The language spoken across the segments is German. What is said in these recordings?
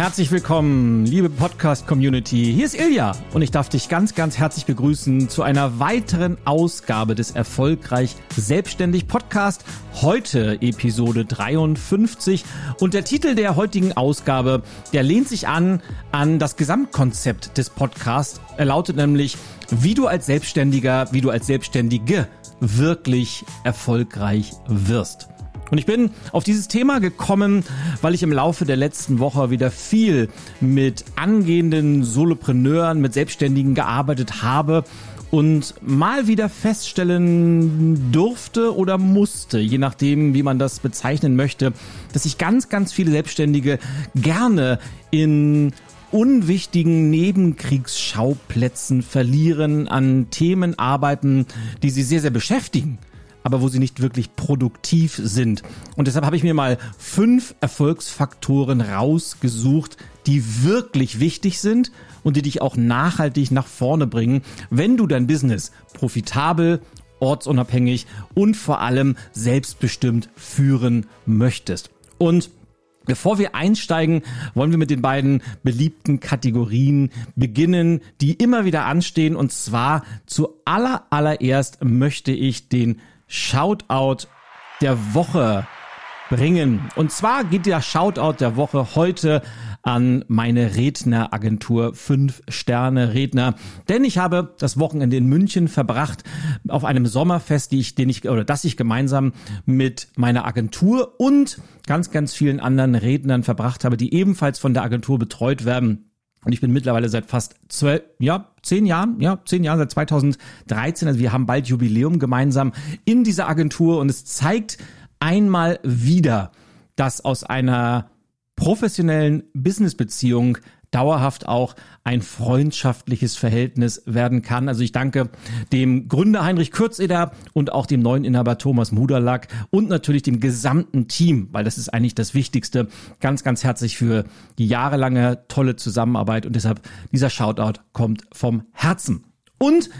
Herzlich willkommen, liebe Podcast-Community. Hier ist Ilja und ich darf dich ganz, ganz herzlich begrüßen zu einer weiteren Ausgabe des Erfolgreich Selbstständig Podcast. Heute Episode 53 und der Titel der heutigen Ausgabe, der lehnt sich an an das Gesamtkonzept des Podcasts. Er lautet nämlich, wie du als Selbstständiger, wie du als Selbstständige wirklich erfolgreich wirst. Und ich bin auf dieses Thema gekommen, weil ich im Laufe der letzten Woche wieder viel mit angehenden Solopreneuren, mit Selbstständigen gearbeitet habe und mal wieder feststellen durfte oder musste, je nachdem, wie man das bezeichnen möchte, dass sich ganz, ganz viele Selbstständige gerne in unwichtigen Nebenkriegsschauplätzen verlieren, an Themen arbeiten, die sie sehr, sehr beschäftigen aber wo sie nicht wirklich produktiv sind. Und deshalb habe ich mir mal fünf Erfolgsfaktoren rausgesucht, die wirklich wichtig sind und die dich auch nachhaltig nach vorne bringen, wenn du dein Business profitabel, ortsunabhängig und vor allem selbstbestimmt führen möchtest. Und Bevor wir einsteigen, wollen wir mit den beiden beliebten Kategorien beginnen, die immer wieder anstehen. Und zwar zu aller allererst möchte ich den Shoutout der Woche bringen. Und zwar geht der Shoutout der Woche heute an meine Redneragentur 5 Sterne Redner, denn ich habe das Wochenende in München verbracht auf einem Sommerfest, die ich den ich oder das ich gemeinsam mit meiner Agentur und ganz ganz vielen anderen Rednern verbracht habe, die ebenfalls von der Agentur betreut werden. Und ich bin mittlerweile seit fast zwölf, ja, zehn Jahren, ja, zehn Jahren, seit 2013. Also wir haben bald Jubiläum gemeinsam in dieser Agentur und es zeigt einmal wieder, dass aus einer professionellen Businessbeziehung dauerhaft auch ein freundschaftliches Verhältnis werden kann. Also ich danke dem Gründer Heinrich Kürzeder und auch dem neuen Inhaber Thomas Muderlack und natürlich dem gesamten Team, weil das ist eigentlich das Wichtigste. Ganz, ganz herzlich für die jahrelange tolle Zusammenarbeit und deshalb dieser Shoutout kommt vom Herzen. Und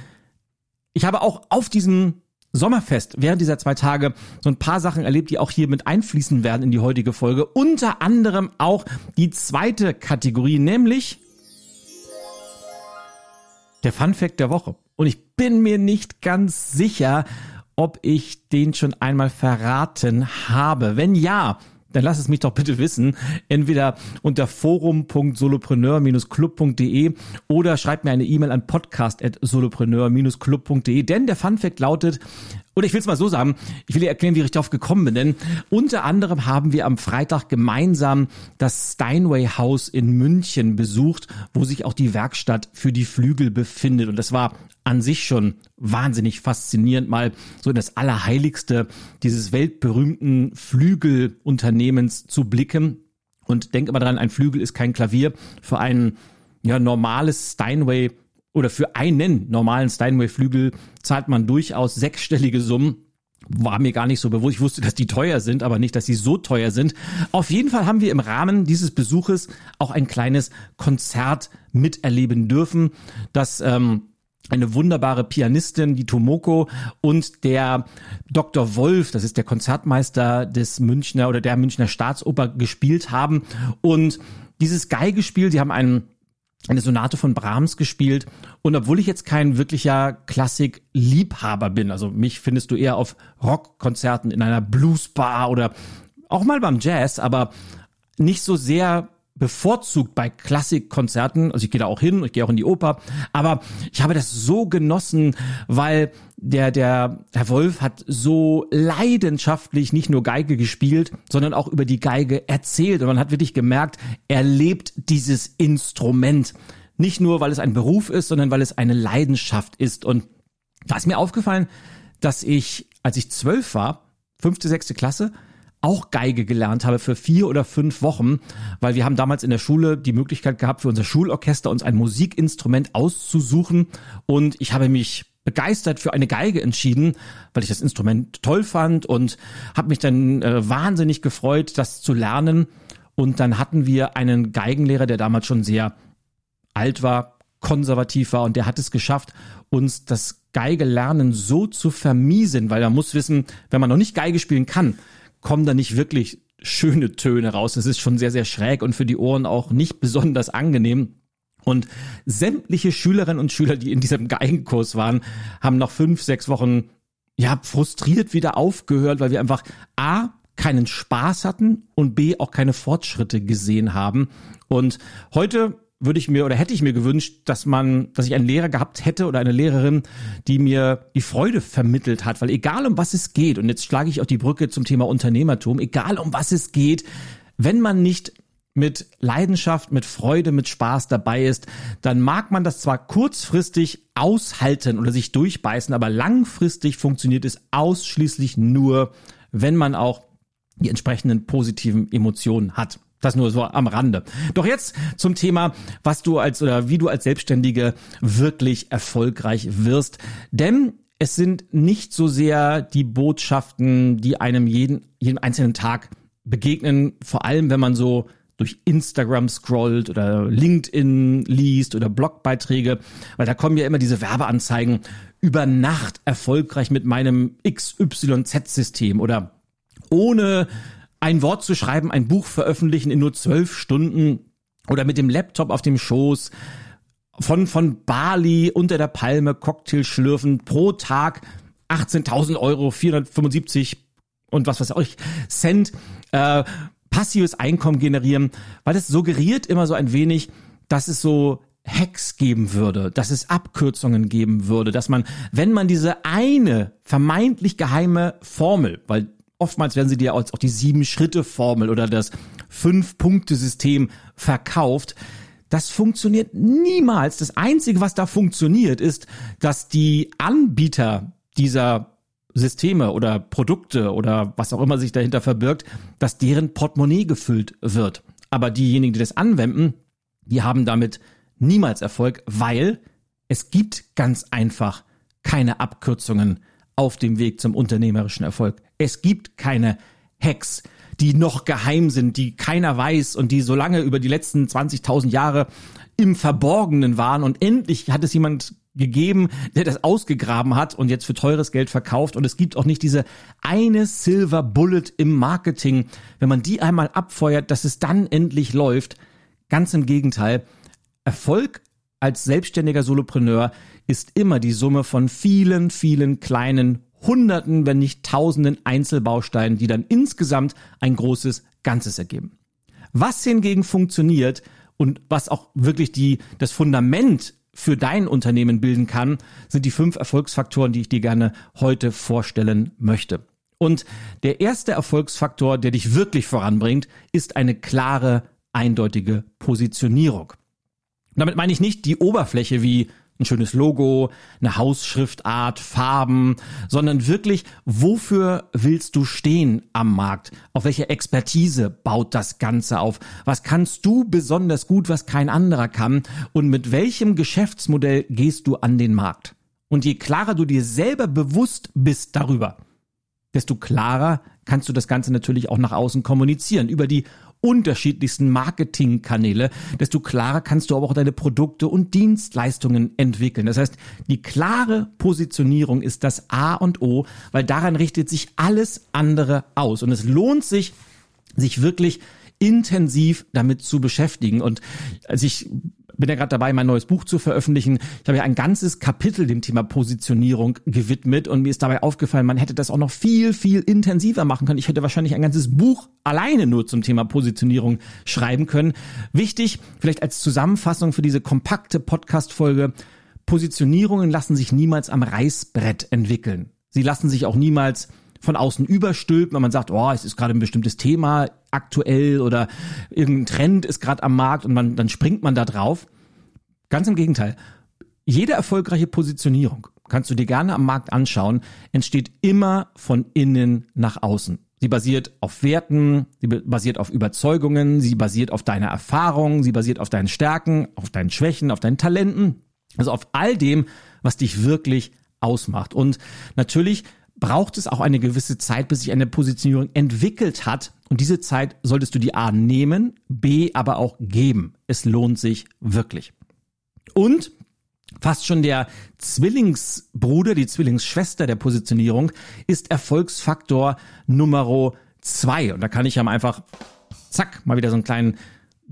ich habe auch auf diesem Sommerfest während dieser zwei Tage so ein paar Sachen erlebt, die auch hier mit einfließen werden in die heutige Folge. Unter anderem auch die zweite Kategorie, nämlich der Fun Fact der Woche. Und ich bin mir nicht ganz sicher, ob ich den schon einmal verraten habe. Wenn ja, dann lass es mich doch bitte wissen. Entweder unter forum.solopreneur-club.de oder schreib mir eine E-Mail an podcast.solopreneur-club.de. Denn der Funfact lautet, oder ich will es mal so sagen, ich will dir erklären, wie ich darauf gekommen bin, denn unter anderem haben wir am Freitag gemeinsam das Steinway House in München besucht, wo sich auch die Werkstatt für die Flügel befindet. Und das war an sich schon wahnsinnig faszinierend, mal so in das Allerheiligste dieses weltberühmten Flügelunternehmens zu blicken. Und denk immer dran, ein Flügel ist kein Klavier. Für ein ja, normales Steinway oder für einen normalen Steinway-Flügel zahlt man durchaus sechsstellige Summen. War mir gar nicht so bewusst. Ich wusste, dass die teuer sind, aber nicht, dass sie so teuer sind. Auf jeden Fall haben wir im Rahmen dieses Besuches auch ein kleines Konzert miterleben dürfen, das ähm, eine wunderbare Pianistin, die Tomoko und der Dr. Wolf, das ist der Konzertmeister des Münchner oder der Münchner Staatsoper gespielt haben und dieses Geigespiel, die haben einen eine Sonate von Brahms gespielt. Und obwohl ich jetzt kein wirklicher Klassik-Liebhaber bin, also mich findest du eher auf Rockkonzerten in einer Bluesbar oder auch mal beim Jazz, aber nicht so sehr bevorzugt bei Klassikkonzerten. Also ich gehe da auch hin, ich gehe auch in die Oper, aber ich habe das so genossen, weil der der Herr Wolf hat so leidenschaftlich nicht nur Geige gespielt, sondern auch über die Geige erzählt und man hat wirklich gemerkt, er lebt dieses Instrument. Nicht nur, weil es ein Beruf ist, sondern weil es eine Leidenschaft ist und da ist mir aufgefallen, dass ich, als ich zwölf war, fünfte, sechste Klasse, auch Geige gelernt habe für vier oder fünf Wochen, weil wir haben damals in der Schule die Möglichkeit gehabt, für unser Schulorchester uns ein Musikinstrument auszusuchen und ich habe mich begeistert für eine Geige entschieden, weil ich das Instrument toll fand und habe mich dann äh, wahnsinnig gefreut, das zu lernen. Und dann hatten wir einen Geigenlehrer, der damals schon sehr alt war, konservativ war und der hat es geschafft, uns das Geigelernen so zu vermiesen, weil man muss wissen, wenn man noch nicht Geige spielen kann, kommen da nicht wirklich schöne Töne raus. Es ist schon sehr, sehr schräg und für die Ohren auch nicht besonders angenehm. Und sämtliche Schülerinnen und Schüler, die in diesem Geigenkurs waren, haben nach fünf, sechs Wochen ja frustriert wieder aufgehört, weil wir einfach A keinen Spaß hatten und B auch keine Fortschritte gesehen haben. Und heute würde ich mir oder hätte ich mir gewünscht, dass man, dass ich einen Lehrer gehabt hätte oder eine Lehrerin, die mir die Freude vermittelt hat, weil egal um was es geht, und jetzt schlage ich auch die Brücke zum Thema Unternehmertum, egal um was es geht, wenn man nicht mit Leidenschaft, mit Freude, mit Spaß dabei ist, dann mag man das zwar kurzfristig aushalten oder sich durchbeißen, aber langfristig funktioniert es ausschließlich nur, wenn man auch die entsprechenden positiven Emotionen hat. Das nur so am Rande. Doch jetzt zum Thema, was du als oder wie du als Selbstständige wirklich erfolgreich wirst. Denn es sind nicht so sehr die Botschaften, die einem jeden, jeden einzelnen Tag begegnen, vor allem wenn man so durch Instagram scrollt oder LinkedIn liest oder Blogbeiträge, weil da kommen ja immer diese Werbeanzeigen über Nacht erfolgreich mit meinem XYZ-System oder ohne ein Wort zu schreiben, ein Buch veröffentlichen in nur zwölf Stunden oder mit dem Laptop auf dem Schoß von, von Bali unter der Palme Cocktail schlürfen pro Tag 18.000 Euro, 475 und was weiß ich, Cent. Äh, passives Einkommen generieren, weil das suggeriert immer so ein wenig, dass es so Hacks geben würde, dass es Abkürzungen geben würde, dass man, wenn man diese eine vermeintlich geheime Formel, weil oftmals werden sie dir auch die Sieben-Schritte-Formel oder das Fünf-Punkte-System verkauft, das funktioniert niemals. Das Einzige, was da funktioniert, ist, dass die Anbieter dieser Systeme oder Produkte oder was auch immer sich dahinter verbirgt, dass deren Portemonnaie gefüllt wird. Aber diejenigen, die das anwenden, die haben damit niemals Erfolg, weil es gibt ganz einfach keine Abkürzungen auf dem Weg zum unternehmerischen Erfolg. Es gibt keine Hacks, die noch geheim sind, die keiner weiß und die so lange über die letzten 20.000 Jahre im Verborgenen waren und endlich hat es jemand gegeben, der das ausgegraben hat und jetzt für teures Geld verkauft. Und es gibt auch nicht diese eine Silver Bullet im Marketing, wenn man die einmal abfeuert, dass es dann endlich läuft. Ganz im Gegenteil. Erfolg als selbstständiger Solopreneur ist immer die Summe von vielen, vielen kleinen Hunderten, wenn nicht Tausenden Einzelbausteinen, die dann insgesamt ein großes Ganzes ergeben. Was hingegen funktioniert und was auch wirklich die, das Fundament für dein Unternehmen bilden kann, sind die fünf Erfolgsfaktoren, die ich dir gerne heute vorstellen möchte. Und der erste Erfolgsfaktor, der dich wirklich voranbringt, ist eine klare, eindeutige Positionierung. Damit meine ich nicht die Oberfläche wie ein schönes Logo, eine Hausschriftart, Farben, sondern wirklich, wofür willst du stehen am Markt? Auf welche Expertise baut das Ganze auf? Was kannst du besonders gut, was kein anderer kann? Und mit welchem Geschäftsmodell gehst du an den Markt? Und je klarer du dir selber bewusst bist darüber, desto klarer kannst du das Ganze natürlich auch nach außen kommunizieren über die unterschiedlichsten Marketingkanäle, desto klarer kannst du aber auch deine Produkte und Dienstleistungen entwickeln. Das heißt, die klare Positionierung ist das A und O, weil daran richtet sich alles andere aus. Und es lohnt sich, sich wirklich intensiv damit zu beschäftigen. Und als ich bin ja gerade dabei, mein neues Buch zu veröffentlichen. Ich habe ja ein ganzes Kapitel dem Thema Positionierung gewidmet und mir ist dabei aufgefallen, man hätte das auch noch viel, viel intensiver machen können. Ich hätte wahrscheinlich ein ganzes Buch alleine nur zum Thema Positionierung schreiben können. Wichtig, vielleicht als Zusammenfassung für diese kompakte Podcast-Folge, Positionierungen lassen sich niemals am Reißbrett entwickeln. Sie lassen sich auch niemals von außen überstülpen, wenn man sagt, oh, es ist gerade ein bestimmtes Thema aktuell oder irgendein Trend ist gerade am Markt und man, dann springt man da drauf. Ganz im Gegenteil. Jede erfolgreiche Positionierung, kannst du dir gerne am Markt anschauen, entsteht immer von innen nach außen. Sie basiert auf Werten, sie basiert auf Überzeugungen, sie basiert auf deiner Erfahrung, sie basiert auf deinen Stärken, auf deinen Schwächen, auf deinen Talenten, also auf all dem, was dich wirklich ausmacht. Und natürlich braucht es auch eine gewisse Zeit, bis sich eine Positionierung entwickelt hat. Und diese Zeit solltest du die A nehmen, B aber auch geben. Es lohnt sich wirklich. Und fast schon der Zwillingsbruder, die Zwillingsschwester der Positionierung ist Erfolgsfaktor Nummer zwei. Und da kann ich ja mal einfach, zack, mal wieder so einen kleinen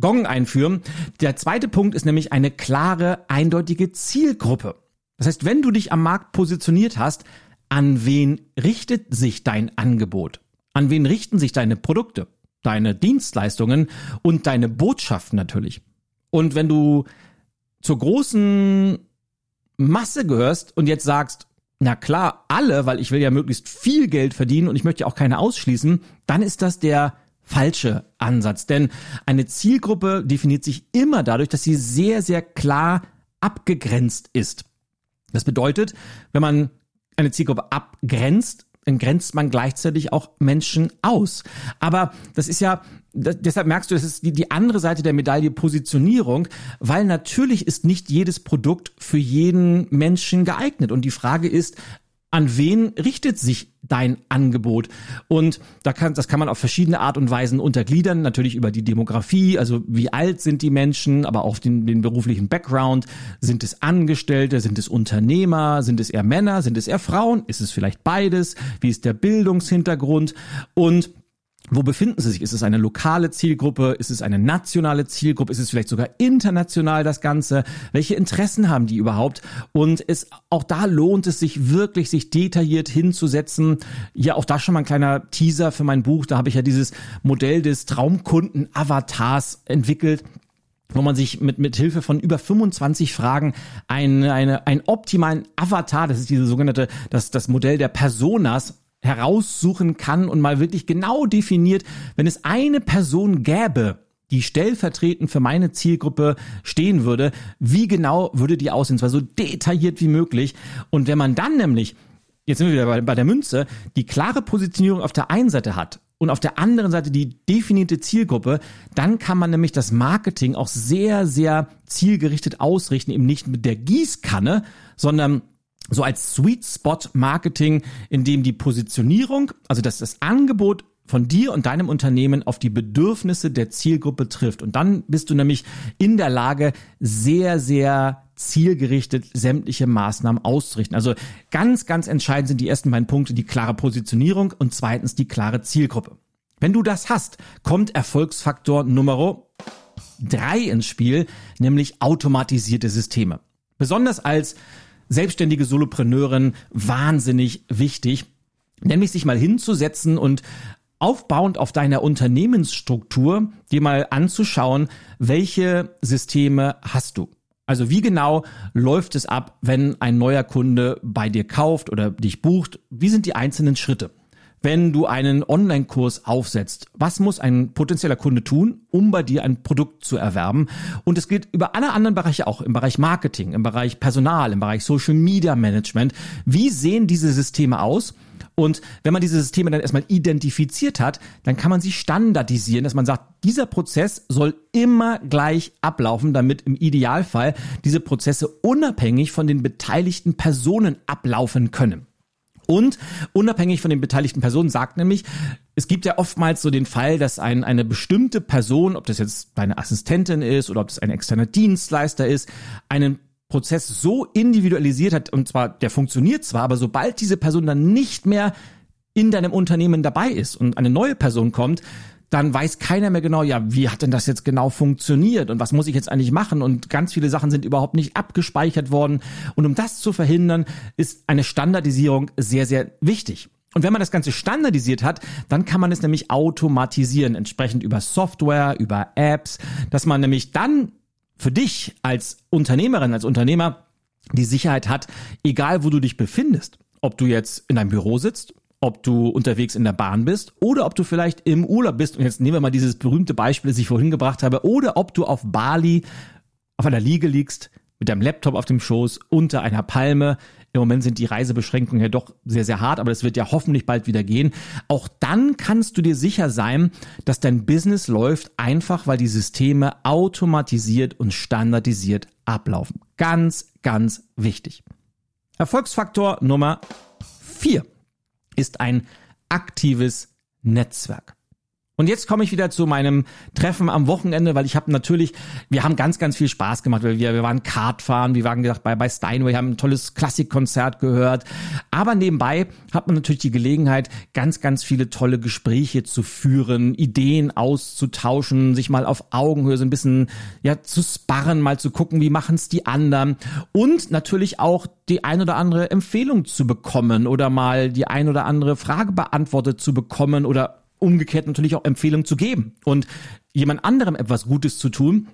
Gong einführen. Der zweite Punkt ist nämlich eine klare, eindeutige Zielgruppe. Das heißt, wenn du dich am Markt positioniert hast, an wen richtet sich dein Angebot? An wen richten sich deine Produkte, deine Dienstleistungen und deine Botschaften natürlich? Und wenn du zur großen Masse gehörst und jetzt sagst, na klar, alle, weil ich will ja möglichst viel Geld verdienen und ich möchte ja auch keine ausschließen, dann ist das der falsche Ansatz. Denn eine Zielgruppe definiert sich immer dadurch, dass sie sehr, sehr klar abgegrenzt ist. Das bedeutet, wenn man eine Zielgruppe abgrenzt, dann grenzt man gleichzeitig auch Menschen aus. Aber das ist ja, das, deshalb merkst du, das ist die, die andere Seite der Medaille Positionierung, weil natürlich ist nicht jedes Produkt für jeden Menschen geeignet. Und die Frage ist, an wen richtet sich dein Angebot? Und da kann, das kann man auf verschiedene Art und Weisen untergliedern. Natürlich über die Demografie, also wie alt sind die Menschen, aber auch den, den beruflichen Background. Sind es Angestellte? Sind es Unternehmer? Sind es eher Männer? Sind es eher Frauen? Ist es vielleicht beides? Wie ist der Bildungshintergrund? Und wo befinden sie sich? Ist es eine lokale Zielgruppe? Ist es eine nationale Zielgruppe? Ist es vielleicht sogar international das Ganze? Welche Interessen haben die überhaupt? Und es, auch da lohnt es sich wirklich, sich detailliert hinzusetzen. Ja, auch da schon mal ein kleiner Teaser für mein Buch. Da habe ich ja dieses Modell des Traumkunden-Avatars entwickelt wo man sich mit, mit Hilfe von über 25 Fragen eine, eine, einen optimalen Avatar, das ist diese sogenannte, das, das Modell der Personas heraussuchen kann und mal wirklich genau definiert, wenn es eine Person gäbe, die stellvertretend für meine Zielgruppe stehen würde, wie genau würde die aussehen? Zwar so detailliert wie möglich. Und wenn man dann nämlich, jetzt sind wir wieder bei, bei der Münze, die klare Positionierung auf der einen Seite hat und auf der anderen Seite die definierte Zielgruppe, dann kann man nämlich das Marketing auch sehr, sehr zielgerichtet ausrichten, eben nicht mit der Gießkanne, sondern so als Sweet Spot Marketing, in dem die Positionierung, also dass das Angebot von dir und deinem Unternehmen auf die Bedürfnisse der Zielgruppe trifft. Und dann bist du nämlich in der Lage, sehr, sehr zielgerichtet sämtliche Maßnahmen auszurichten. Also ganz, ganz entscheidend sind die ersten beiden Punkte die klare Positionierung und zweitens die klare Zielgruppe. Wenn du das hast, kommt Erfolgsfaktor Nummer drei ins Spiel, nämlich automatisierte Systeme. Besonders als selbstständige Solopreneurin wahnsinnig wichtig, nämlich sich mal hinzusetzen und aufbauend auf deiner Unternehmensstruktur dir mal anzuschauen, welche Systeme hast du. Also wie genau läuft es ab, wenn ein neuer Kunde bei dir kauft oder dich bucht? Wie sind die einzelnen Schritte? Wenn du einen Online-Kurs aufsetzt, was muss ein potenzieller Kunde tun, um bei dir ein Produkt zu erwerben? Und es gilt über alle anderen Bereiche auch, im Bereich Marketing, im Bereich Personal, im Bereich Social Media Management. Wie sehen diese Systeme aus? Und wenn man diese Systeme dann erstmal identifiziert hat, dann kann man sie standardisieren, dass man sagt, dieser Prozess soll immer gleich ablaufen, damit im Idealfall diese Prozesse unabhängig von den beteiligten Personen ablaufen können. Und unabhängig von den beteiligten Personen sagt nämlich, es gibt ja oftmals so den Fall, dass ein, eine bestimmte Person, ob das jetzt deine Assistentin ist oder ob das ein externer Dienstleister ist, einen Prozess so individualisiert hat, und zwar der funktioniert zwar, aber sobald diese Person dann nicht mehr in deinem Unternehmen dabei ist und eine neue Person kommt, dann weiß keiner mehr genau, ja, wie hat denn das jetzt genau funktioniert und was muss ich jetzt eigentlich machen? Und ganz viele Sachen sind überhaupt nicht abgespeichert worden. Und um das zu verhindern, ist eine Standardisierung sehr, sehr wichtig. Und wenn man das Ganze standardisiert hat, dann kann man es nämlich automatisieren, entsprechend über Software, über Apps, dass man nämlich dann für dich als Unternehmerin, als Unternehmer die Sicherheit hat, egal wo du dich befindest, ob du jetzt in deinem Büro sitzt ob du unterwegs in der Bahn bist oder ob du vielleicht im Urlaub bist. Und jetzt nehmen wir mal dieses berühmte Beispiel, das ich vorhin gebracht habe, oder ob du auf Bali auf einer Liege liegst, mit deinem Laptop auf dem Schoß, unter einer Palme. Im Moment sind die Reisebeschränkungen ja doch sehr, sehr hart, aber das wird ja hoffentlich bald wieder gehen. Auch dann kannst du dir sicher sein, dass dein Business läuft, einfach weil die Systeme automatisiert und standardisiert ablaufen. Ganz, ganz wichtig. Erfolgsfaktor Nummer vier ist ein aktives Netzwerk. Und jetzt komme ich wieder zu meinem Treffen am Wochenende, weil ich habe natürlich, wir haben ganz, ganz viel Spaß gemacht, weil wir, wir waren Kart fahren, wir waren gesagt bei, bei Steinway, haben ein tolles Klassikkonzert gehört. Aber nebenbei hat man natürlich die Gelegenheit, ganz, ganz viele tolle Gespräche zu führen, Ideen auszutauschen, sich mal auf Augenhöhe so ein bisschen ja zu sparren, mal zu gucken, wie machen es die anderen und natürlich auch die ein oder andere Empfehlung zu bekommen oder mal die ein oder andere Frage beantwortet zu bekommen oder umgekehrt natürlich auch Empfehlungen zu geben und jemand anderem etwas Gutes zu tun.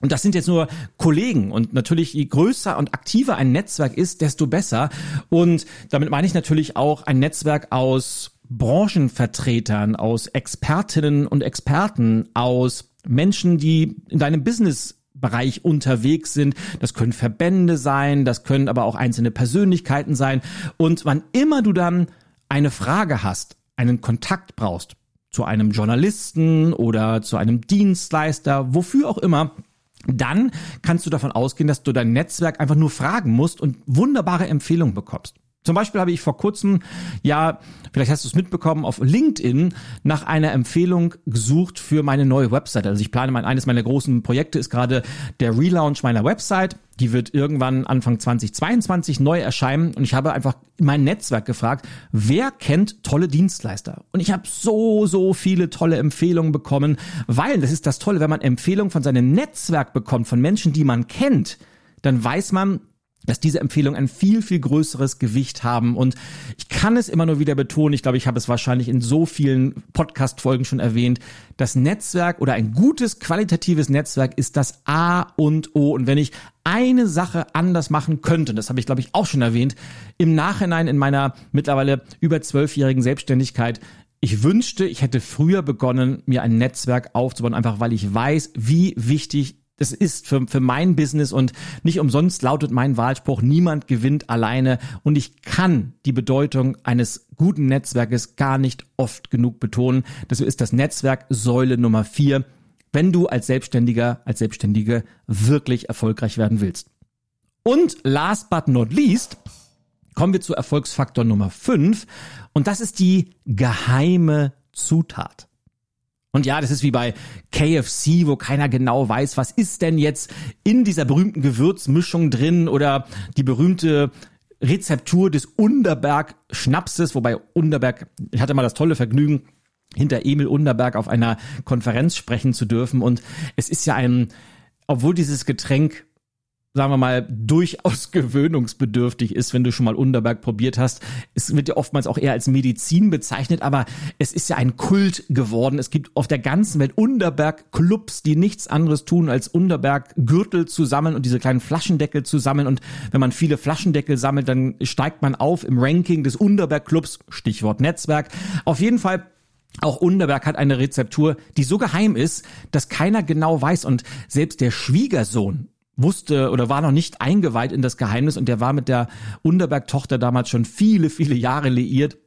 Und das sind jetzt nur Kollegen. Und natürlich, je größer und aktiver ein Netzwerk ist, desto besser. Und damit meine ich natürlich auch ein Netzwerk aus Branchenvertretern, aus Expertinnen und Experten, aus Menschen, die in deinem Business Bereich unterwegs sind. Das können Verbände sein, das können aber auch einzelne Persönlichkeiten sein. Und wann immer du dann eine Frage hast, einen Kontakt brauchst, zu einem Journalisten oder zu einem Dienstleister, wofür auch immer, dann kannst du davon ausgehen, dass du dein Netzwerk einfach nur fragen musst und wunderbare Empfehlungen bekommst. Zum Beispiel habe ich vor kurzem, ja, vielleicht hast du es mitbekommen, auf LinkedIn nach einer Empfehlung gesucht für meine neue Website. Also ich plane mein, eines meiner großen Projekte ist gerade der Relaunch meiner Website. Die wird irgendwann Anfang 2022 neu erscheinen und ich habe einfach mein Netzwerk gefragt, wer kennt tolle Dienstleister? Und ich habe so, so viele tolle Empfehlungen bekommen, weil das ist das Tolle, wenn man Empfehlungen von seinem Netzwerk bekommt, von Menschen, die man kennt, dann weiß man, dass diese Empfehlungen ein viel, viel größeres Gewicht haben. Und ich kann es immer nur wieder betonen, ich glaube, ich habe es wahrscheinlich in so vielen Podcast-Folgen schon erwähnt, das Netzwerk oder ein gutes, qualitatives Netzwerk ist das A und O. Und wenn ich eine Sache anders machen könnte, das habe ich, glaube ich, auch schon erwähnt, im Nachhinein in meiner mittlerweile über zwölfjährigen Selbstständigkeit, ich wünschte, ich hätte früher begonnen, mir ein Netzwerk aufzubauen, einfach weil ich weiß, wie wichtig das ist für, für mein Business und nicht umsonst lautet mein Wahlspruch, niemand gewinnt alleine und ich kann die Bedeutung eines guten Netzwerkes gar nicht oft genug betonen. Deshalb ist das Netzwerk Säule Nummer vier, wenn du als Selbstständiger, als Selbstständige wirklich erfolgreich werden willst. Und last but not least, kommen wir zu Erfolgsfaktor Nummer fünf und das ist die geheime Zutat. Und ja, das ist wie bei KFC, wo keiner genau weiß, was ist denn jetzt in dieser berühmten Gewürzmischung drin oder die berühmte Rezeptur des Underberg Schnapses, wobei Underberg, ich hatte mal das tolle Vergnügen, hinter Emil Underberg auf einer Konferenz sprechen zu dürfen. Und es ist ja ein, obwohl dieses Getränk sagen wir mal, durchaus gewöhnungsbedürftig ist, wenn du schon mal Underberg probiert hast. Es wird ja oftmals auch eher als Medizin bezeichnet, aber es ist ja ein Kult geworden. Es gibt auf der ganzen Welt Underberg-Clubs, die nichts anderes tun, als Underberg-Gürtel zu sammeln und diese kleinen Flaschendeckel zu sammeln. Und wenn man viele Flaschendeckel sammelt, dann steigt man auf im Ranking des Underberg-Clubs, Stichwort Netzwerk. Auf jeden Fall auch Underberg hat eine Rezeptur, die so geheim ist, dass keiner genau weiß und selbst der Schwiegersohn wusste oder war noch nicht eingeweiht in das Geheimnis und der war mit der Underberg-Tochter damals schon viele, viele Jahre liiert.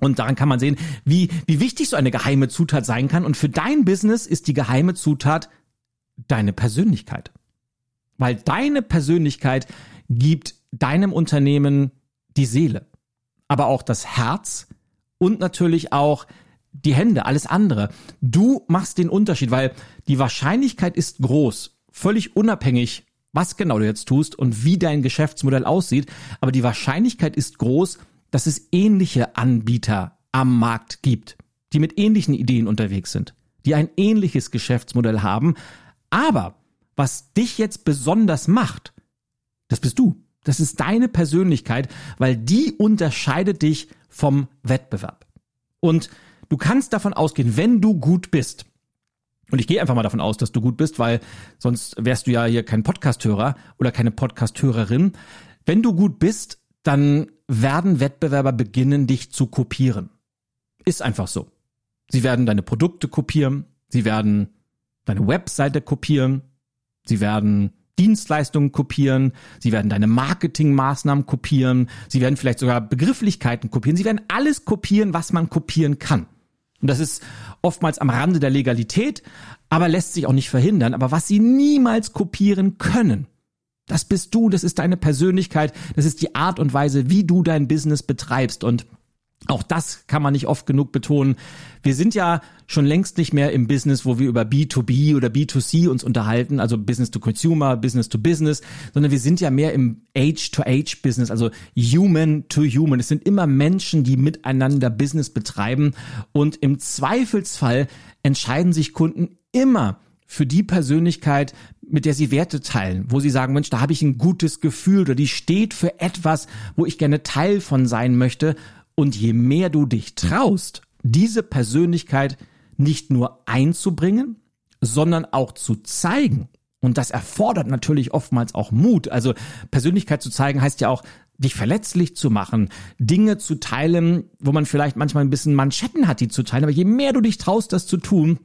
Und daran kann man sehen, wie, wie wichtig so eine geheime Zutat sein kann. Und für dein Business ist die geheime Zutat deine Persönlichkeit. Weil deine Persönlichkeit gibt deinem Unternehmen die Seele, aber auch das Herz und natürlich auch die Hände, alles andere. Du machst den Unterschied, weil die Wahrscheinlichkeit ist groß, völlig unabhängig was genau du jetzt tust und wie dein Geschäftsmodell aussieht, aber die Wahrscheinlichkeit ist groß, dass es ähnliche Anbieter am Markt gibt, die mit ähnlichen Ideen unterwegs sind, die ein ähnliches Geschäftsmodell haben, aber was dich jetzt besonders macht, das bist du. Das ist deine Persönlichkeit, weil die unterscheidet dich vom Wettbewerb. Und du kannst davon ausgehen, wenn du gut bist, und ich gehe einfach mal davon aus, dass du gut bist, weil sonst wärst du ja hier kein Podcasthörer oder keine Podcasthörerin. Wenn du gut bist, dann werden Wettbewerber beginnen, dich zu kopieren. Ist einfach so. Sie werden deine Produkte kopieren, sie werden deine Webseite kopieren, sie werden Dienstleistungen kopieren, sie werden deine Marketingmaßnahmen kopieren, sie werden vielleicht sogar Begrifflichkeiten kopieren, sie werden alles kopieren, was man kopieren kann. Und das ist oftmals am Rande der Legalität, aber lässt sich auch nicht verhindern. Aber was sie niemals kopieren können, das bist du, das ist deine Persönlichkeit, das ist die Art und Weise, wie du dein Business betreibst. Und Auch das kann man nicht oft genug betonen. Wir sind ja schon längst nicht mehr im Business, wo wir über B2B oder B2C uns unterhalten, also Business to Consumer, Business to Business, sondern wir sind ja mehr im Age-to-Age-Business, also Human to Human. Es sind immer Menschen, die miteinander Business betreiben und im Zweifelsfall entscheiden sich Kunden immer für die Persönlichkeit, mit der sie Werte teilen, wo sie sagen, Mensch, da habe ich ein gutes Gefühl oder die steht für etwas, wo ich gerne Teil von sein möchte und je mehr du dich traust, diese Persönlichkeit nicht nur einzubringen, sondern auch zu zeigen, und das erfordert natürlich oftmals auch Mut. Also Persönlichkeit zu zeigen heißt ja auch, dich verletzlich zu machen, Dinge zu teilen, wo man vielleicht manchmal ein bisschen Manschetten hat, die zu teilen. Aber je mehr du dich traust, das zu tun,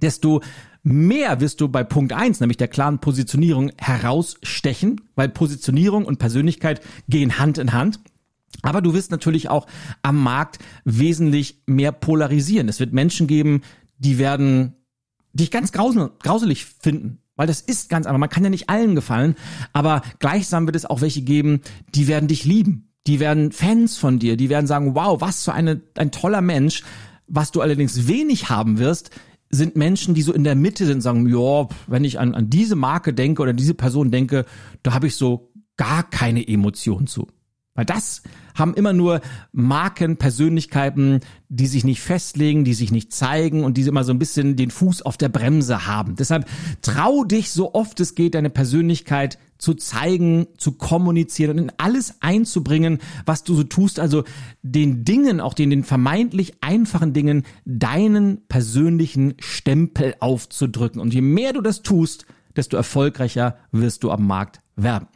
desto mehr wirst du bei Punkt eins, nämlich der klaren Positionierung, herausstechen, weil Positionierung und Persönlichkeit gehen Hand in Hand. Aber du wirst natürlich auch am Markt wesentlich mehr polarisieren. Es wird Menschen geben, die werden dich ganz grauselig finden. Weil das ist ganz einfach. Man kann ja nicht allen gefallen. Aber gleichsam wird es auch welche geben, die werden dich lieben. Die werden Fans von dir. Die werden sagen, wow, was für eine, ein toller Mensch. Was du allerdings wenig haben wirst, sind Menschen, die so in der Mitte sind, sagen, ja, wenn ich an, an diese Marke denke oder diese Person denke, da habe ich so gar keine Emotion zu. Weil das haben immer nur Marken, Persönlichkeiten, die sich nicht festlegen, die sich nicht zeigen und die immer so ein bisschen den Fuß auf der Bremse haben. Deshalb trau dich so oft es geht, deine Persönlichkeit zu zeigen, zu kommunizieren und in alles einzubringen, was du so tust. Also den Dingen, auch den, den vermeintlich einfachen Dingen, deinen persönlichen Stempel aufzudrücken. Und je mehr du das tust, desto erfolgreicher wirst du am Markt werden.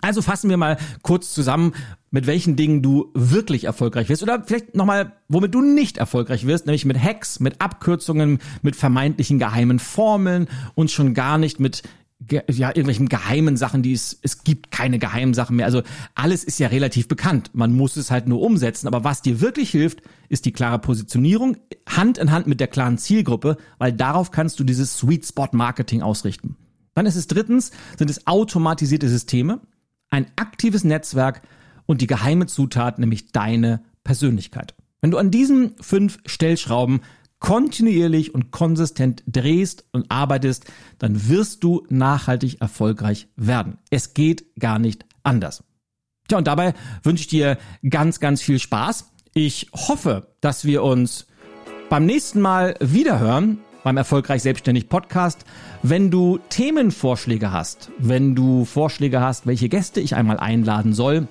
Also fassen wir mal kurz zusammen, mit welchen Dingen du wirklich erfolgreich wirst oder vielleicht nochmal, womit du nicht erfolgreich wirst, nämlich mit Hacks, mit Abkürzungen, mit vermeintlichen geheimen Formeln und schon gar nicht mit ja, irgendwelchen geheimen Sachen, die es, es gibt keine geheimen Sachen mehr. Also alles ist ja relativ bekannt. Man muss es halt nur umsetzen. Aber was dir wirklich hilft, ist die klare Positionierung, Hand in Hand mit der klaren Zielgruppe, weil darauf kannst du dieses Sweet Spot Marketing ausrichten. Dann ist es drittens, sind es automatisierte Systeme ein aktives Netzwerk und die geheime Zutat, nämlich deine Persönlichkeit. Wenn du an diesen fünf Stellschrauben kontinuierlich und konsistent drehst und arbeitest, dann wirst du nachhaltig erfolgreich werden. Es geht gar nicht anders. Tja, und dabei wünsche ich dir ganz, ganz viel Spaß. Ich hoffe, dass wir uns beim nächsten Mal wiederhören beim Erfolgreich Selbstständig Podcast. Wenn du Themenvorschläge hast, wenn du Vorschläge hast, welche Gäste ich einmal einladen soll,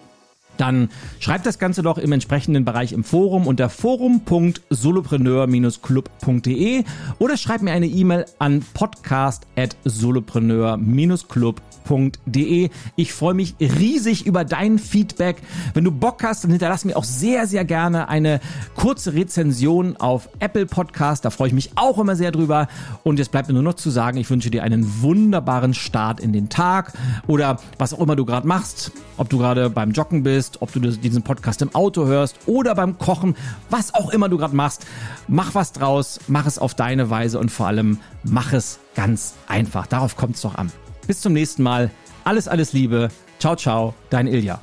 dann schreib das Ganze doch im entsprechenden Bereich im Forum unter forum.solopreneur-club.de oder schreib mir eine E-Mail an podcast.solopreneur-club.de. Ich freue mich riesig über dein Feedback. Wenn du Bock hast, dann hinterlass mir auch sehr, sehr gerne eine kurze Rezension auf Apple Podcast. Da freue ich mich auch immer sehr drüber. Und jetzt bleibt mir nur noch zu sagen, ich wünsche dir einen wunderbaren Start in den Tag oder was auch immer du gerade machst. Ob du gerade beim Joggen bist, ob du diesen Podcast im Auto hörst oder beim Kochen, was auch immer du gerade machst. Mach was draus, mach es auf deine Weise und vor allem mach es ganz einfach. Darauf kommt es doch an. Bis zum nächsten Mal. Alles, alles Liebe. Ciao, ciao, dein Ilja.